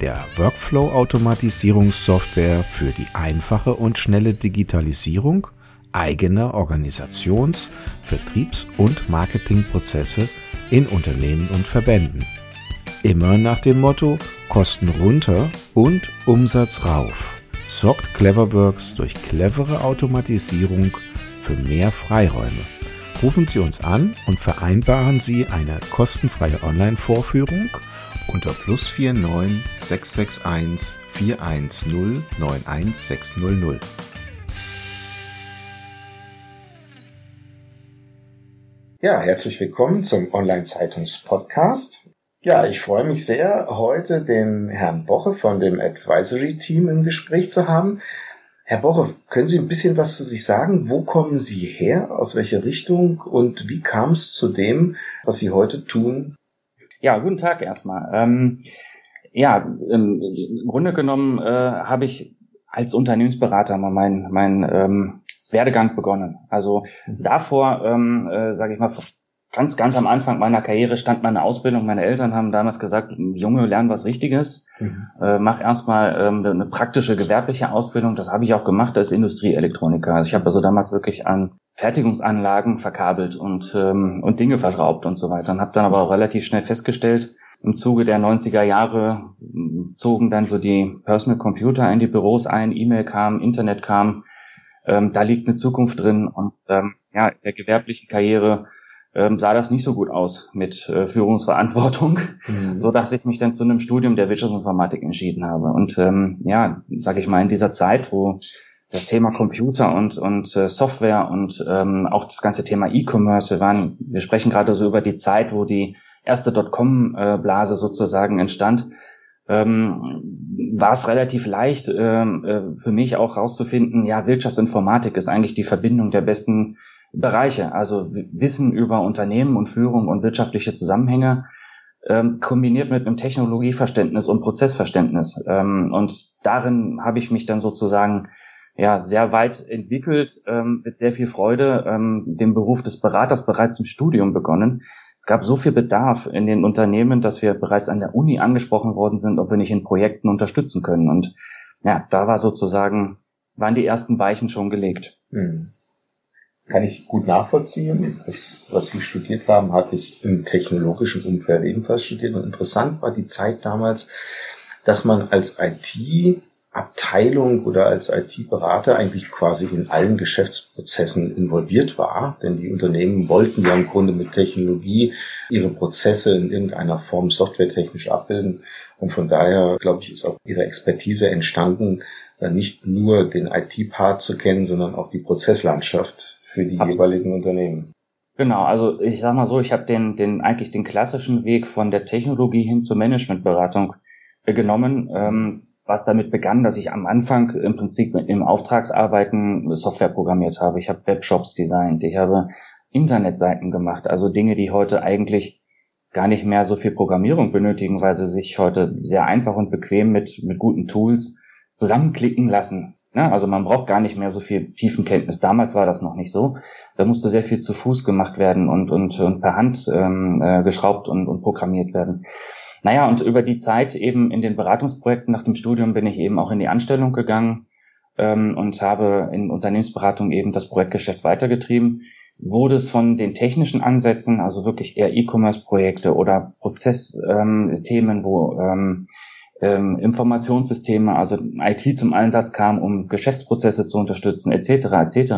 der Workflow-Automatisierungssoftware für die einfache und schnelle Digitalisierung eigener Organisations-, Vertriebs- und Marketingprozesse in Unternehmen und Verbänden. Immer nach dem Motto Kosten runter und Umsatz rauf sorgt Cleverworks durch clevere Automatisierung für mehr Freiräume. Rufen Sie uns an und vereinbaren Sie eine kostenfreie Online-Vorführung unter plus 49 661 410 91600. Ja, herzlich willkommen zum Online-Zeitungs-Podcast. Ja, ich freue mich sehr, heute den Herrn Boche von dem Advisory Team im Gespräch zu haben. Herr Boche, können Sie ein bisschen was zu sich sagen? Wo kommen Sie her? Aus welcher Richtung? Und wie kam es zu dem, was Sie heute tun? Ja, guten Tag erstmal. Ähm, ja, im, Grunde genommen äh, habe ich als Unternehmensberater mal meinen mein, ähm, Werdegang begonnen. Also mhm. davor, ähm, äh, sage ich mal, ganz, ganz am Anfang meiner Karriere stand meine Ausbildung. Meine Eltern haben damals gesagt, Junge, lern was Richtiges. Mhm. Äh, mach erstmal ähm, eine praktische gewerbliche Ausbildung. Das habe ich auch gemacht als Industrieelektroniker. Also ich habe also damals wirklich an Fertigungsanlagen verkabelt und, ähm, und Dinge verschraubt und so weiter. Und habe dann aber auch relativ schnell festgestellt, im Zuge der 90er Jahre zogen dann so die Personal Computer in die Büros ein, E-Mail kam, Internet kam. Ähm, da liegt eine Zukunft drin und ähm, ja, in der gewerblichen Karriere ähm, sah das nicht so gut aus mit äh, Führungsverantwortung, mhm. so dass ich mich dann zu einem Studium der Wirtschaftsinformatik entschieden habe. Und ähm, ja, sage ich mal, in dieser Zeit, wo das Thema Computer und und äh, Software und ähm, auch das ganze Thema E-Commerce, wir waren, wir sprechen gerade so über die Zeit, wo die erste Dotcom-Blase sozusagen entstand. Ähm, war es relativ leicht ähm, äh, für mich auch rauszufinden, ja, Wirtschaftsinformatik ist eigentlich die Verbindung der besten Bereiche, also Wissen über Unternehmen und Führung und wirtschaftliche Zusammenhänge, ähm, kombiniert mit einem Technologieverständnis und Prozessverständnis. Ähm, und darin habe ich mich dann sozusagen ja sehr weit entwickelt, ähm, mit sehr viel Freude ähm, den Beruf des Beraters bereits im Studium begonnen. Es gab so viel Bedarf in den Unternehmen, dass wir bereits an der Uni angesprochen worden sind, ob wir nicht in Projekten unterstützen können. Und ja, da war sozusagen, waren die ersten Weichen schon gelegt. Mhm. Das kann ich gut nachvollziehen. Das, was Sie studiert haben, hatte ich im technologischen Umfeld ebenfalls studiert. Und interessant war die Zeit damals, dass man als IT-Abteilung oder als IT-Berater eigentlich quasi in allen Geschäftsprozessen involviert war. Denn die Unternehmen wollten ja im Grunde mit Technologie ihre Prozesse in irgendeiner Form softwaretechnisch abbilden. Und von daher, glaube ich, ist auch ihre Expertise entstanden, nicht nur den IT-Part zu kennen, sondern auch die Prozesslandschaft für die Absolut. jeweiligen Unternehmen. Genau, also ich sag mal so, ich habe den, den eigentlich den klassischen Weg von der Technologie hin zur Managementberatung äh, genommen, ähm, was damit begann, dass ich am Anfang im Prinzip im Auftragsarbeiten Software programmiert habe. Ich habe Webshops designt, ich habe Internetseiten gemacht, also Dinge, die heute eigentlich gar nicht mehr so viel Programmierung benötigen, weil sie sich heute sehr einfach und bequem mit, mit guten Tools zusammenklicken lassen. Ne? Also man braucht gar nicht mehr so viel Tiefenkenntnis. Damals war das noch nicht so. Da musste sehr viel zu Fuß gemacht werden und, und, und per Hand ähm, äh, geschraubt und, und programmiert werden. Naja, und über die Zeit eben in den Beratungsprojekten nach dem Studium bin ich eben auch in die Anstellung gegangen ähm, und habe in Unternehmensberatung eben das Projektgeschäft weitergetrieben. Wurde es von den technischen Ansätzen, also wirklich eher E-Commerce-Projekte oder Prozessthemen, ähm, wo ähm, ähm, Informationssysteme, also IT zum Einsatz kam, um Geschäftsprozesse zu unterstützen, etc. etc.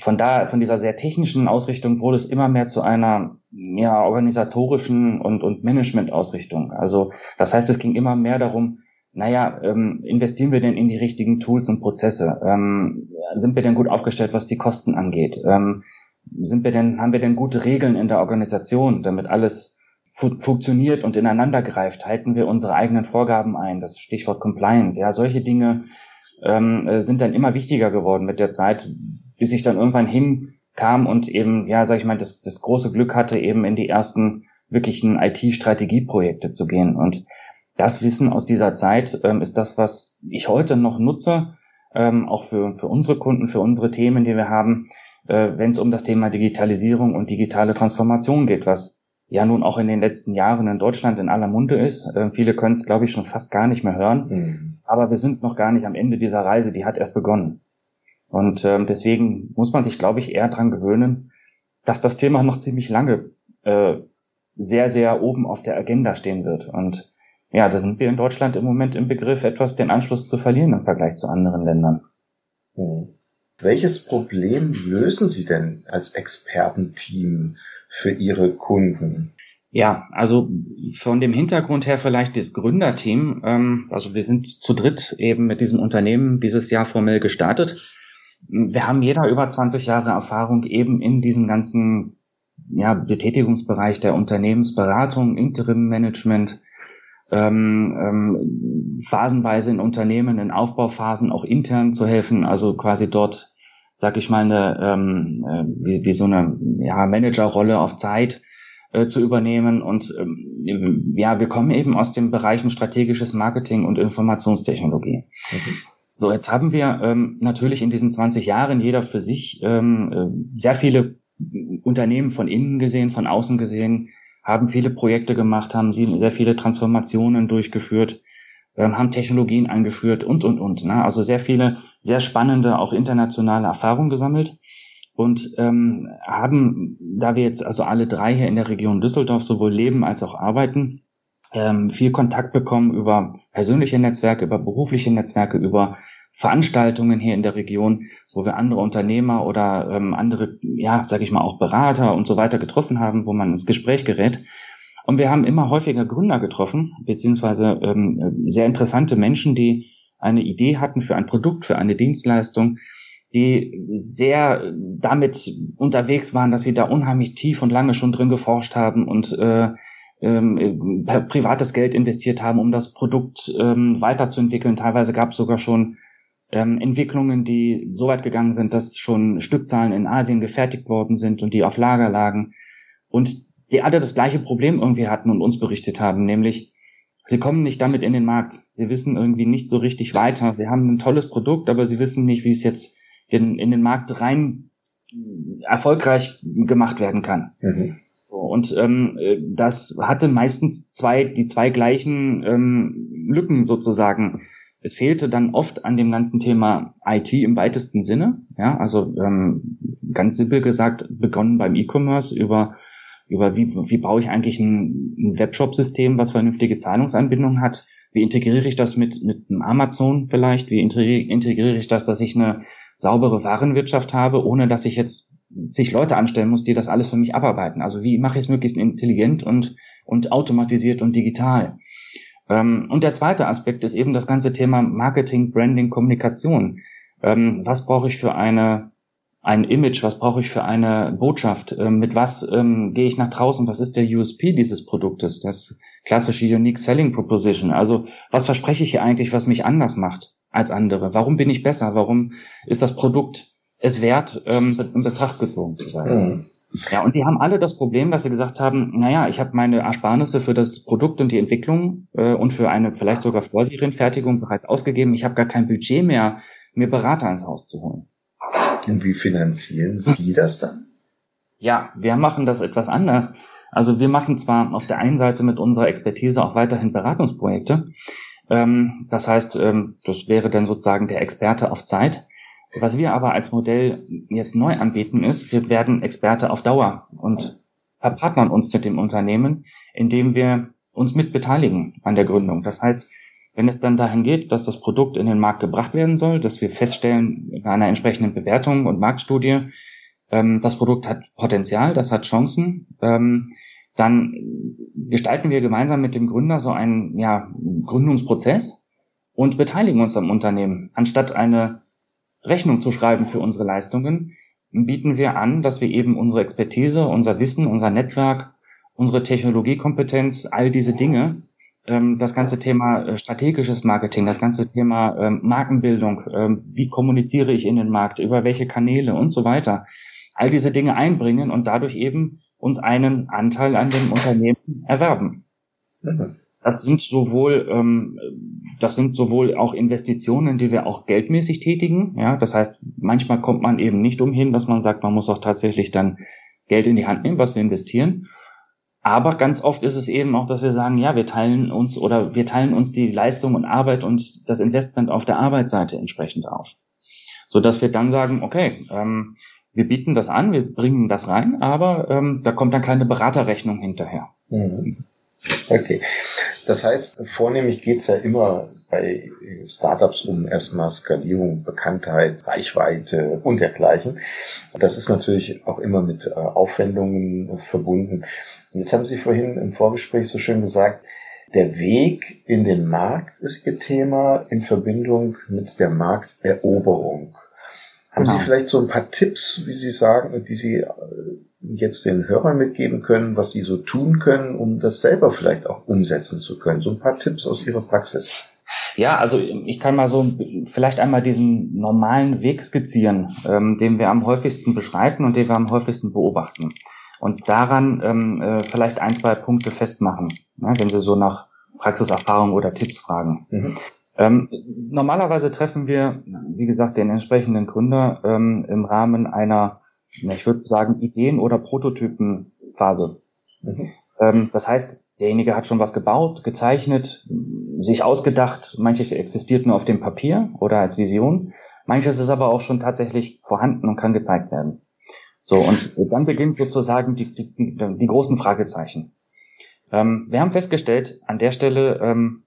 Von da, von dieser sehr technischen Ausrichtung wurde es immer mehr zu einer ja, organisatorischen und, und Management-Ausrichtung. Also das heißt, es ging immer mehr darum, naja, ähm, investieren wir denn in die richtigen Tools und Prozesse? Ähm, sind wir denn gut aufgestellt, was die Kosten angeht? Ähm, sind wir denn, haben wir denn gute Regeln in der Organisation, damit alles fu funktioniert und ineinander greift? Halten wir unsere eigenen Vorgaben ein? Das Stichwort Compliance. Ja, solche Dinge ähm, äh, sind dann immer wichtiger geworden mit der Zeit, bis ich dann irgendwann hinkam und eben, ja, sag ich mal, das, das große Glück hatte, eben in die ersten wirklichen IT-Strategieprojekte zu gehen. Und das Wissen aus dieser Zeit ähm, ist das, was ich heute noch nutze, ähm, auch für, für unsere Kunden, für unsere Themen, die wir haben, äh, wenn es um das Thema Digitalisierung und digitale Transformation geht, was ja nun auch in den letzten Jahren in Deutschland in aller Munde ist. Äh, viele können es, glaube ich, schon fast gar nicht mehr hören. Mhm. Aber wir sind noch gar nicht am Ende dieser Reise, die hat erst begonnen. Und ähm, deswegen muss man sich, glaube ich, eher dran gewöhnen, dass das Thema noch ziemlich lange äh, sehr, sehr oben auf der Agenda stehen wird. Und ja, da sind wir in Deutschland im Moment im Begriff, etwas den Anschluss zu verlieren im Vergleich zu anderen Ländern. Hm. Welches Problem lösen Sie denn als Expertenteam für Ihre Kunden? Ja, also von dem Hintergrund her vielleicht das Gründerteam. Ähm, also wir sind zu dritt eben mit diesem Unternehmen dieses Jahr formell gestartet. Wir haben jeder über 20 Jahre Erfahrung eben in diesem ganzen ja, Betätigungsbereich der Unternehmensberatung, Interim-Management, ähm, ähm, phasenweise in Unternehmen, in Aufbauphasen auch intern zu helfen, also quasi dort, sag ich mal, eine, ähm, äh, wie, wie so eine ja, Managerrolle auf Zeit äh, zu übernehmen. Und ähm, ja, wir kommen eben aus den Bereichen strategisches Marketing und Informationstechnologie. Okay. So, jetzt haben wir ähm, natürlich in diesen 20 Jahren jeder für sich ähm, äh, sehr viele Unternehmen von innen gesehen, von außen gesehen, haben viele Projekte gemacht, haben sehr viele Transformationen durchgeführt, ähm, haben Technologien eingeführt und, und, und. Ne? Also sehr viele, sehr spannende, auch internationale Erfahrungen gesammelt und ähm, haben, da wir jetzt also alle drei hier in der Region Düsseldorf sowohl leben als auch arbeiten, ähm, viel Kontakt bekommen über persönliche Netzwerke, über berufliche Netzwerke, über Veranstaltungen hier in der Region, wo wir andere Unternehmer oder ähm, andere, ja, sage ich mal, auch Berater und so weiter getroffen haben, wo man ins Gespräch gerät. Und wir haben immer häufiger Gründer getroffen, beziehungsweise ähm, sehr interessante Menschen, die eine Idee hatten für ein Produkt, für eine Dienstleistung, die sehr damit unterwegs waren, dass sie da unheimlich tief und lange schon drin geforscht haben und äh, ähm, privates Geld investiert haben, um das Produkt ähm, weiterzuentwickeln. Teilweise gab es sogar schon ähm, Entwicklungen, die so weit gegangen sind, dass schon Stückzahlen in Asien gefertigt worden sind und die auf Lager lagen und die alle das gleiche Problem irgendwie hatten und uns berichtet haben, nämlich sie kommen nicht damit in den Markt. Sie wissen irgendwie nicht so richtig weiter. Wir haben ein tolles Produkt, aber sie wissen nicht, wie es jetzt in, in den Markt rein erfolgreich gemacht werden kann. Mhm. Und ähm, das hatte meistens zwei, die zwei gleichen ähm, Lücken sozusagen es fehlte dann oft an dem ganzen Thema IT im weitesten Sinne. Ja, also ähm, ganz simpel gesagt, begonnen beim E-Commerce über über wie, wie baue ich eigentlich ein, ein Webshop-System, was vernünftige Zahlungsanbindung hat? Wie integriere ich das mit, mit einem Amazon vielleicht? Wie integriere ich das, dass ich eine saubere Warenwirtschaft habe, ohne dass ich jetzt sich Leute anstellen muss, die das alles für mich abarbeiten? Also wie mache ich es möglichst intelligent und, und automatisiert und digital? Ähm, und der zweite Aspekt ist eben das ganze Thema Marketing, Branding, Kommunikation. Ähm, was brauche ich für eine ein Image, was brauche ich für eine Botschaft, ähm, mit was ähm, gehe ich nach draußen, was ist der USP dieses Produktes, das klassische Unique Selling Proposition. Also was verspreche ich hier eigentlich, was mich anders macht als andere? Warum bin ich besser? Warum ist das Produkt es wert, ähm, in Betracht gezogen zu sein? Mhm. Ja, und die haben alle das Problem, dass sie gesagt haben, naja, ich habe meine Ersparnisse für das Produkt und die Entwicklung äh, und für eine vielleicht sogar Vorserienfertigung bereits ausgegeben. Ich habe gar kein Budget mehr, mir Berater ins Haus zu holen. Und wie finanzieren Sie das dann? Ja, wir machen das etwas anders. Also wir machen zwar auf der einen Seite mit unserer Expertise auch weiterhin Beratungsprojekte. Ähm, das heißt, ähm, das wäre dann sozusagen der Experte auf Zeit. Was wir aber als Modell jetzt neu anbieten ist, wir werden Experte auf Dauer und verpartnern uns mit dem Unternehmen, indem wir uns mit beteiligen an der Gründung. Das heißt, wenn es dann dahin geht, dass das Produkt in den Markt gebracht werden soll, dass wir feststellen in einer entsprechenden Bewertung und Marktstudie, ähm, das Produkt hat Potenzial, das hat Chancen, ähm, dann gestalten wir gemeinsam mit dem Gründer so einen ja, Gründungsprozess und beteiligen uns am Unternehmen, anstatt eine Rechnung zu schreiben für unsere Leistungen, bieten wir an, dass wir eben unsere Expertise, unser Wissen, unser Netzwerk unsere Technologiekompetenz, all diese Dinge, ähm, das ganze Thema äh, strategisches Marketing, das ganze Thema ähm, Markenbildung, ähm, wie kommuniziere ich in den Markt, über welche Kanäle und so weiter, all diese Dinge einbringen und dadurch eben uns einen Anteil an dem Unternehmen erwerben. Mhm. Das sind sowohl, ähm, das sind sowohl auch Investitionen, die wir auch geldmäßig tätigen. Ja, das heißt, manchmal kommt man eben nicht umhin, dass man sagt, man muss auch tatsächlich dann Geld in die Hand nehmen, was wir investieren. Aber ganz oft ist es eben auch, dass wir sagen, ja, wir teilen uns oder wir teilen uns die Leistung und Arbeit und das Investment auf der Arbeitsseite entsprechend auf. So dass wir dann sagen, okay, ähm, wir bieten das an, wir bringen das rein, aber ähm, da kommt dann keine Beraterrechnung hinterher. Mhm. Okay. Das heißt, vornehmlich geht's ja immer bei Startups um erstmal Skalierung, Bekanntheit, Reichweite und dergleichen. Das ist natürlich auch immer mit äh, Aufwendungen verbunden. Und jetzt haben Sie vorhin im Vorgespräch so schön gesagt, der Weg in den Markt ist Ihr Thema in Verbindung mit der Markteroberung. Haben genau. Sie vielleicht so ein paar Tipps, wie Sie sagen, die Sie äh, jetzt den Hörern mitgeben können, was sie so tun können, um das selber vielleicht auch umsetzen zu können? So ein paar Tipps aus Ihrer Praxis. Ja, also ich kann mal so vielleicht einmal diesen normalen Weg skizzieren, ähm, den wir am häufigsten beschreiten und den wir am häufigsten beobachten. Und daran ähm, äh, vielleicht ein, zwei Punkte festmachen, ne, wenn Sie so nach Praxiserfahrung oder Tipps fragen. Mhm. Ähm, normalerweise treffen wir, wie gesagt, den entsprechenden Gründer ähm, im Rahmen einer, ich würde sagen, Ideen- oder Prototypenphase. Mhm. Ähm, das heißt, derjenige hat schon was gebaut, gezeichnet, sich ausgedacht. Manches existiert nur auf dem Papier oder als Vision. Manches ist aber auch schon tatsächlich vorhanden und kann gezeigt werden. So, und dann beginnt sozusagen die, die, die, die großen Fragezeichen. Ähm, wir haben festgestellt, an der Stelle ähm,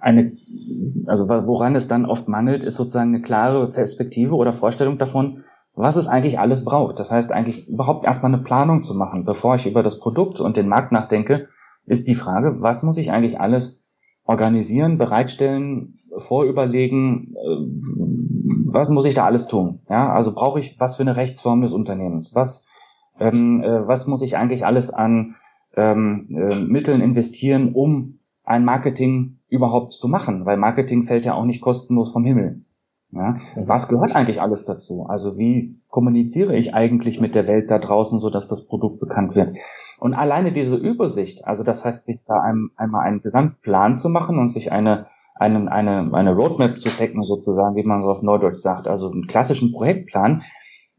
eine, also woran es dann oft mangelt, ist sozusagen eine klare Perspektive oder Vorstellung davon, was es eigentlich alles braucht. Das heißt eigentlich überhaupt erstmal eine Planung zu machen, bevor ich über das Produkt und den Markt nachdenke, ist die Frage, was muss ich eigentlich alles organisieren, bereitstellen, vorüberlegen, äh, was muss ich da alles tun? Ja, also brauche ich was für eine Rechtsform des Unternehmens? Was, ähm, äh, was muss ich eigentlich alles an ähm, äh, Mitteln investieren, um ein Marketing überhaupt zu machen, weil Marketing fällt ja auch nicht kostenlos vom Himmel. Ja? Was gehört eigentlich alles dazu? Also wie kommuniziere ich eigentlich mit der Welt da draußen, so dass das Produkt bekannt wird? Und alleine diese Übersicht, also das heißt, sich da einem, einmal einen Gesamtplan zu machen und sich eine, eine, eine, eine Roadmap zu decken, sozusagen, wie man so auf Norddeutsch sagt, also einen klassischen Projektplan,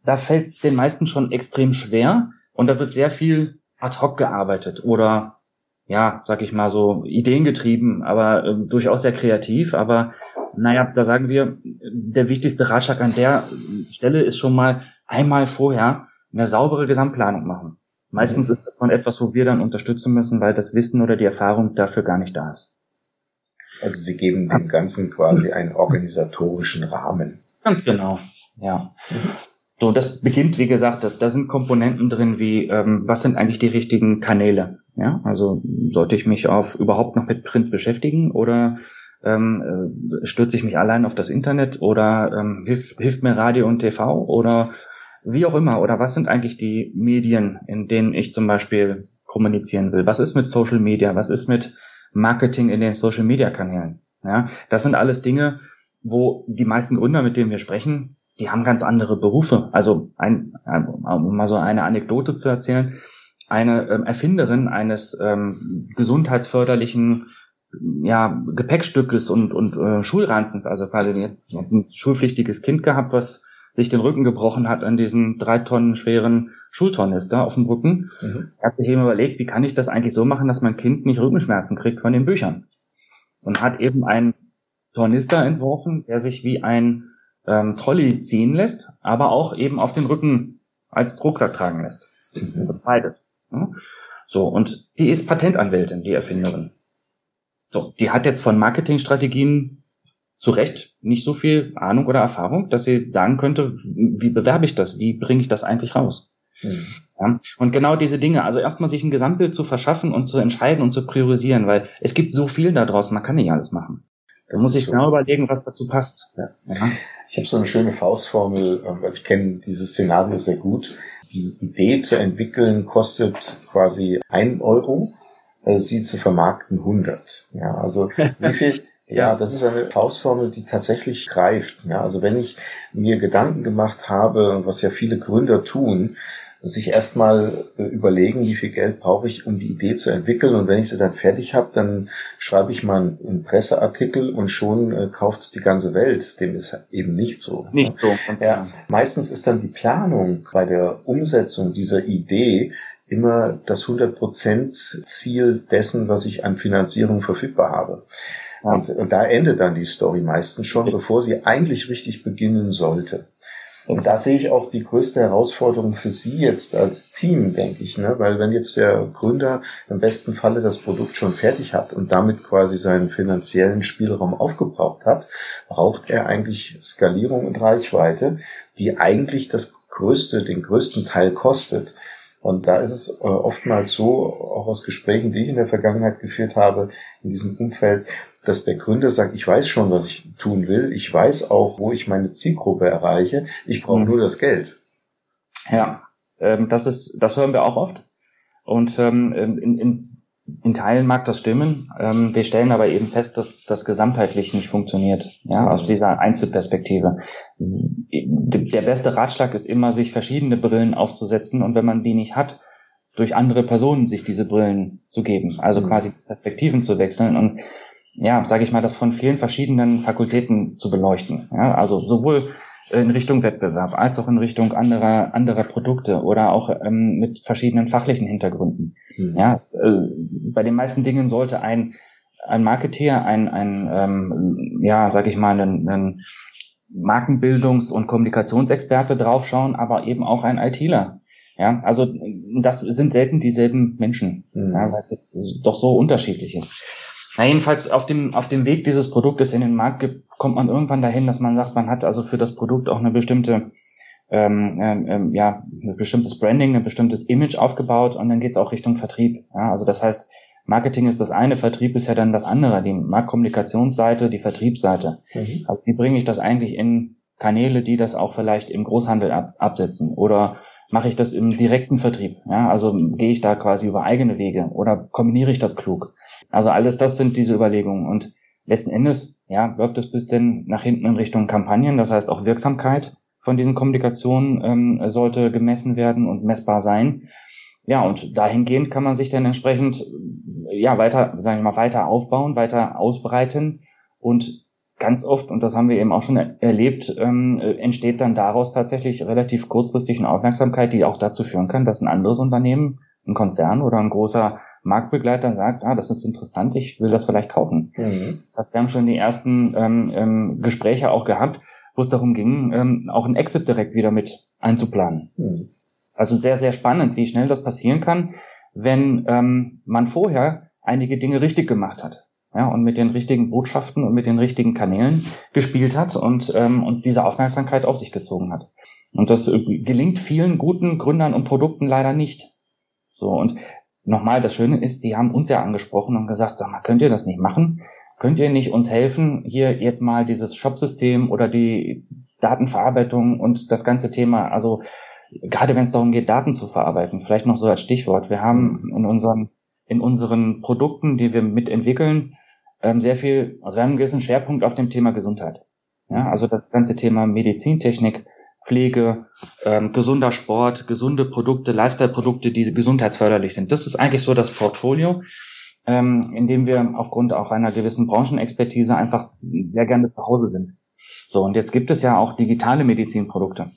da fällt es den meisten schon extrem schwer und da wird sehr viel ad hoc gearbeitet oder ja, sag ich mal so, ideengetrieben, aber äh, durchaus sehr kreativ. Aber naja, da sagen wir, der wichtigste Ratschlag an der Stelle ist schon mal einmal vorher eine saubere Gesamtplanung machen. Meistens ist das von etwas, wo wir dann unterstützen müssen, weil das Wissen oder die Erfahrung dafür gar nicht da ist. Also Sie geben dem Ganzen quasi einen organisatorischen Rahmen. Ganz genau, ja. Mhm. So, das beginnt, wie gesagt, das, da sind Komponenten drin wie, ähm, was sind eigentlich die richtigen Kanäle? Ja, also sollte ich mich auf überhaupt noch mit Print beschäftigen oder ähm, äh, stürze ich mich allein auf das Internet oder ähm, hilft, hilft mir Radio und TV oder wie auch immer oder was sind eigentlich die Medien, in denen ich zum Beispiel kommunizieren will? Was ist mit Social Media? Was ist mit Marketing in den Social Media Kanälen? Ja, das sind alles Dinge, wo die meisten Gründer, mit denen wir sprechen, die haben ganz andere Berufe. Also ein, um mal so eine Anekdote zu erzählen, eine ähm, Erfinderin eines ähm, gesundheitsförderlichen ja, Gepäckstückes und, und äh, Schulranzens, also quasi ein schulpflichtiges Kind gehabt, was sich den Rücken gebrochen hat an diesem drei Tonnen schweren Schultornister auf dem Rücken. Mhm. Er hat sich eben überlegt, wie kann ich das eigentlich so machen, dass mein Kind nicht Rückenschmerzen kriegt von den Büchern. Und hat eben einen Tornister entworfen, der sich wie ein ähm, Trolley ziehen lässt, aber auch eben auf den Rücken als Rucksack tragen lässt. Mhm. Beides. Ja. So, und die ist Patentanwältin, die Erfinderin. So, die hat jetzt von Marketingstrategien zu Recht nicht so viel Ahnung oder Erfahrung, dass sie sagen könnte, wie bewerbe ich das? Wie bringe ich das eigentlich raus? Mhm. Ja, und genau diese Dinge, also erstmal sich ein Gesamtbild zu verschaffen und zu entscheiden und zu priorisieren, weil es gibt so viel da draußen, man kann nicht alles machen. Da muss ich so. genau überlegen, was dazu passt. Ja. Ja. Ich habe so eine schöne Faustformel, ähm, weil ich kenne dieses Szenario sehr gut. Die Idee zu entwickeln kostet quasi ein Euro, äh, sie zu vermarkten 100. Ja, also wie viel, ja, das ist eine Faustformel, die tatsächlich greift. Ja, also wenn ich mir Gedanken gemacht habe, was ja viele Gründer tun, sich erstmal äh, überlegen, wie viel Geld brauche ich, um die Idee zu entwickeln. Und wenn ich sie dann fertig habe, dann schreibe ich mal einen Presseartikel und schon äh, kauft es die ganze Welt. Dem ist eben nicht so. Nicht so. Ja, meistens ist dann die Planung bei der Umsetzung dieser Idee immer das 100% Ziel dessen, was ich an Finanzierung verfügbar habe. Und, und da endet dann die Story meistens schon, bevor sie eigentlich richtig beginnen sollte. Und da sehe ich auch die größte Herausforderung für Sie jetzt als Team, denke ich, ne? weil wenn jetzt der Gründer im besten Falle das Produkt schon fertig hat und damit quasi seinen finanziellen Spielraum aufgebraucht hat, braucht er eigentlich Skalierung und Reichweite, die eigentlich das größte, den größten Teil kostet. Und da ist es äh, oftmals so, auch aus Gesprächen, die ich in der Vergangenheit geführt habe, in diesem Umfeld, dass der Gründer sagt, ich weiß schon, was ich tun will, ich weiß auch, wo ich meine Zielgruppe erreiche, ich brauche mhm. nur das Geld. Ja, ähm, das ist, das hören wir auch oft. Und ähm, in, in, in Teilen mag das stimmen. Ähm, wir stellen aber eben fest, dass das gesamtheitlich nicht funktioniert, ja, aus mhm. dieser Einzelperspektive. Der beste Ratschlag ist immer, sich verschiedene Brillen aufzusetzen und wenn man die nicht hat, durch andere Personen sich diese Brillen zu geben, also mhm. quasi Perspektiven zu wechseln und ja, sage ich mal, das von vielen verschiedenen Fakultäten zu beleuchten. Ja, also sowohl in Richtung Wettbewerb als auch in Richtung anderer anderer Produkte oder auch ähm, mit verschiedenen fachlichen Hintergründen. Mhm. Ja, äh, bei den meisten Dingen sollte ein ein Marketeer, ein ein ähm, ja, sage ich mal, ein, ein Markenbildungs- und Kommunikationsexperte draufschauen, aber eben auch ein ITler. Ja, also das sind selten dieselben Menschen, mhm. ja, weil es doch so unterschiedlich ist. Na, jedenfalls auf dem, auf dem Weg dieses Produktes in den Markt gibt, kommt man irgendwann dahin, dass man sagt, man hat also für das Produkt auch eine bestimmte, ähm, ähm, ja, ein bestimmtes Branding, ein bestimmtes Image aufgebaut und dann geht's auch Richtung Vertrieb. Ja, also das heißt, Marketing ist das eine, Vertrieb ist ja dann das andere, die Marktkommunikationsseite, die Vertriebsseite. Mhm. Also wie bringe ich das eigentlich in Kanäle, die das auch vielleicht im Großhandel ab, absetzen? Oder mache ich das im direkten Vertrieb? Ja, also gehe ich da quasi über eigene Wege oder kombiniere ich das klug? Also alles das sind diese Überlegungen. Und letzten Endes, ja, läuft es bis denn nach hinten in Richtung Kampagnen. Das heißt auch Wirksamkeit von diesen Kommunikationen ähm, sollte gemessen werden und messbar sein. Ja, und dahingehend kann man sich dann entsprechend ja weiter, sagen wir mal, weiter aufbauen, weiter ausbreiten und ganz oft, und das haben wir eben auch schon erlebt, ähm, entsteht dann daraus tatsächlich relativ kurzfristig eine Aufmerksamkeit, die auch dazu führen kann, dass ein anderes Unternehmen, ein Konzern oder ein großer Marktbegleiter sagt, ah, das ist interessant, ich will das vielleicht kaufen. Mhm. Wir haben schon die ersten ähm, ähm, Gespräche auch gehabt, wo es darum ging, ähm, auch einen Exit direkt wieder mit einzuplanen. Mhm. Also sehr, sehr spannend, wie schnell das passieren kann, wenn ähm, man vorher einige Dinge richtig gemacht hat. Ja, und mit den richtigen Botschaften und mit den richtigen Kanälen gespielt hat und, ähm, und diese Aufmerksamkeit auf sich gezogen hat. Und das äh, gelingt vielen guten Gründern und Produkten leider nicht. So, und nochmal, das Schöne ist, die haben uns ja angesprochen und gesagt, sag mal, könnt ihr das nicht machen? Könnt ihr nicht uns helfen, hier jetzt mal dieses Shop-System oder die Datenverarbeitung und das ganze Thema, also gerade wenn es darum geht, Daten zu verarbeiten, vielleicht noch so als Stichwort. Wir haben in unseren, in unseren Produkten, die wir mitentwickeln, ähm, sehr viel, also wir haben einen gewissen Schwerpunkt auf dem Thema Gesundheit. Ja, also das ganze Thema Medizintechnik, Pflege, ähm, gesunder Sport, gesunde Produkte, Lifestyle-Produkte, die gesundheitsförderlich sind. Das ist eigentlich so das Portfolio, ähm, in dem wir aufgrund auch einer gewissen Branchenexpertise einfach sehr gerne zu Hause sind. So, und jetzt gibt es ja auch digitale Medizinprodukte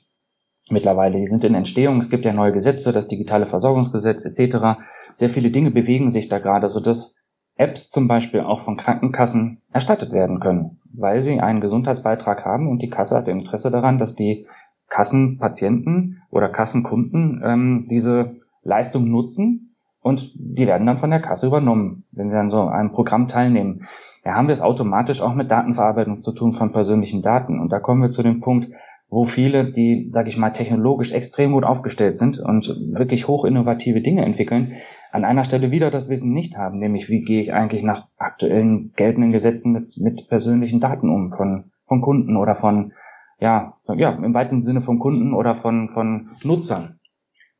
mittlerweile. Die sind in Entstehung. Es gibt ja neue Gesetze, das digitale Versorgungsgesetz etc. Sehr viele Dinge bewegen sich da gerade, sodass Apps zum Beispiel auch von Krankenkassen erstattet werden können, weil sie einen Gesundheitsbeitrag haben und die Kasse hat Interesse daran, dass die Kassenpatienten oder Kassenkunden ähm, diese Leistung nutzen und die werden dann von der Kasse übernommen, wenn sie an so einem Programm teilnehmen. Da haben wir es automatisch auch mit Datenverarbeitung zu tun von persönlichen Daten. Und da kommen wir zu dem Punkt, wo viele, die, sage ich mal, technologisch extrem gut aufgestellt sind und wirklich hoch innovative Dinge entwickeln, an einer Stelle wieder das Wissen nicht haben, nämlich wie gehe ich eigentlich nach aktuellen geltenden Gesetzen mit, mit persönlichen Daten um von, von Kunden oder von ja, ja, im weiten Sinne von Kunden oder von, von Nutzern.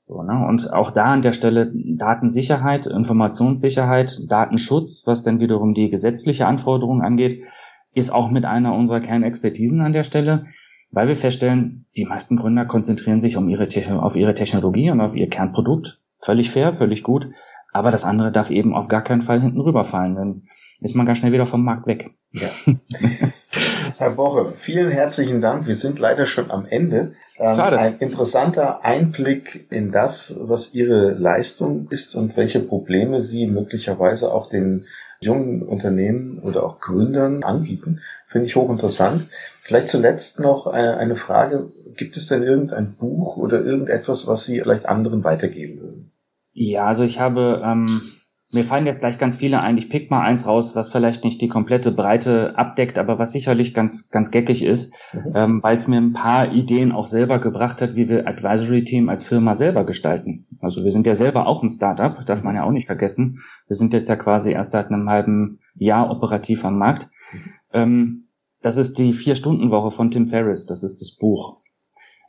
So, ne? Und auch da an der Stelle Datensicherheit, Informationssicherheit, Datenschutz, was dann wiederum die gesetzliche Anforderung angeht, ist auch mit einer unserer Kernexpertisen an der Stelle, weil wir feststellen, die meisten Gründer konzentrieren sich um ihre auf ihre Technologie und auf ihr Kernprodukt. Völlig fair, völlig gut. Aber das andere darf eben auf gar keinen Fall hinten rüberfallen. Dann ist man ganz schnell wieder vom Markt weg. Ja. Herr Boche, vielen herzlichen Dank. Wir sind leider schon am Ende. Ähm, ein interessanter Einblick in das, was Ihre Leistung ist und welche Probleme Sie möglicherweise auch den jungen Unternehmen oder auch Gründern anbieten. Finde ich hochinteressant. Vielleicht zuletzt noch äh, eine Frage. Gibt es denn irgendein Buch oder irgendetwas, was Sie vielleicht anderen weitergeben würden? Ja, also ich habe ähm, mir fallen jetzt gleich ganz viele ein. Ich pick mal eins raus, was vielleicht nicht die komplette Breite abdeckt, aber was sicherlich ganz, ganz geckig ist, mhm. ähm, weil es mir ein paar Ideen auch selber gebracht hat, wie wir Advisory Team als Firma selber gestalten. Also wir sind ja selber auch ein Startup, darf man ja auch nicht vergessen. Wir sind jetzt ja quasi erst seit einem halben Jahr operativ am Markt. Ähm, das ist die Vier-Stunden-Woche von Tim Ferriss, das ist das Buch.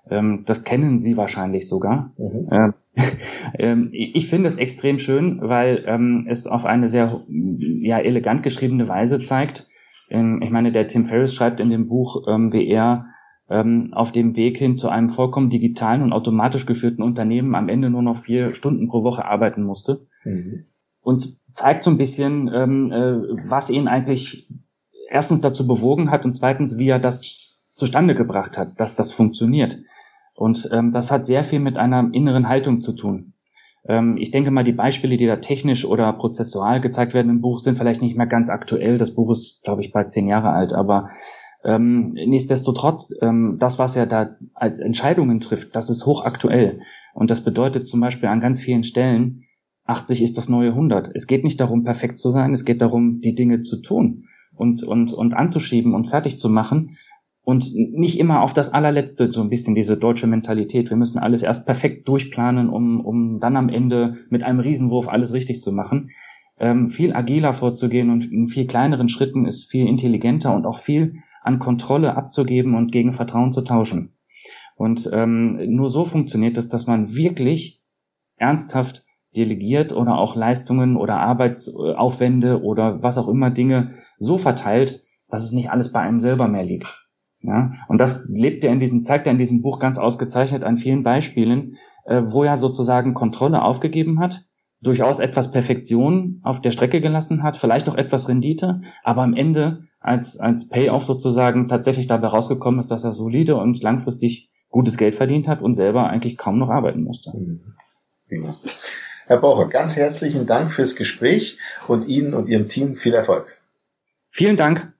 Ähm, das kennen Sie wahrscheinlich sogar. Mhm. Äh, ähm, ich finde es extrem schön, weil ähm, es auf eine sehr ja, elegant geschriebene Weise zeigt. Ähm, ich meine, der Tim Ferriss schreibt in dem Buch, ähm, wie er ähm, auf dem Weg hin zu einem vollkommen digitalen und automatisch geführten Unternehmen am Ende nur noch vier Stunden pro Woche arbeiten musste. Mhm. Und zeigt so ein bisschen, ähm, äh, was ihn eigentlich erstens dazu bewogen hat und zweitens, wie er das zustande gebracht hat, dass das funktioniert. Und ähm, das hat sehr viel mit einer inneren Haltung zu tun. Ähm, ich denke mal, die Beispiele, die da technisch oder prozessual gezeigt werden im Buch, sind vielleicht nicht mehr ganz aktuell. Das Buch ist, glaube ich, bald zehn Jahre alt, aber ähm, nichtsdestotrotz, ähm, das, was er da als Entscheidungen trifft, das ist hochaktuell. Und das bedeutet zum Beispiel an ganz vielen Stellen, 80 ist das neue 100. Es geht nicht darum, perfekt zu sein, es geht darum, die Dinge zu tun und, und, und anzuschieben und fertig zu machen und nicht immer auf das allerletzte, so ein bisschen diese deutsche Mentalität. Wir müssen alles erst perfekt durchplanen, um, um dann am Ende mit einem Riesenwurf alles richtig zu machen. Ähm, viel agiler vorzugehen und in viel kleineren Schritten ist viel intelligenter und auch viel an Kontrolle abzugeben und gegen Vertrauen zu tauschen. Und ähm, nur so funktioniert es, dass man wirklich ernsthaft delegiert oder auch Leistungen oder Arbeitsaufwände oder was auch immer Dinge so verteilt, dass es nicht alles bei einem selber mehr liegt. Ja, und das lebt er in diesem, zeigt er in diesem Buch ganz ausgezeichnet an vielen Beispielen, äh, wo er sozusagen Kontrolle aufgegeben hat, durchaus etwas Perfektion auf der Strecke gelassen hat, vielleicht auch etwas Rendite, aber am Ende als, als Payoff sozusagen tatsächlich dabei rausgekommen ist, dass er solide und langfristig gutes Geld verdient hat und selber eigentlich kaum noch arbeiten musste. Mhm. Herr Bocher, ganz herzlichen Dank fürs Gespräch und Ihnen und Ihrem Team viel Erfolg. Vielen Dank.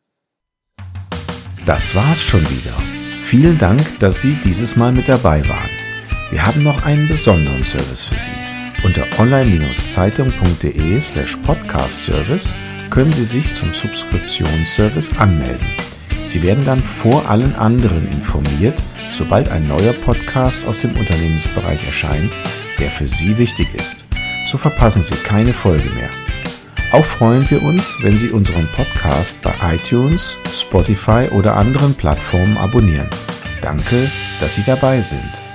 Das war's schon wieder. Vielen Dank, dass Sie dieses Mal mit dabei waren. Wir haben noch einen besonderen Service für Sie. Unter online-zeitung.de slash podcast-service können Sie sich zum Subskriptionsservice anmelden. Sie werden dann vor allen anderen informiert, sobald ein neuer Podcast aus dem Unternehmensbereich erscheint, der für Sie wichtig ist. So verpassen Sie keine Folge mehr. Auch freuen wir uns, wenn Sie unseren Podcast bei iTunes, Spotify oder anderen Plattformen abonnieren. Danke, dass Sie dabei sind.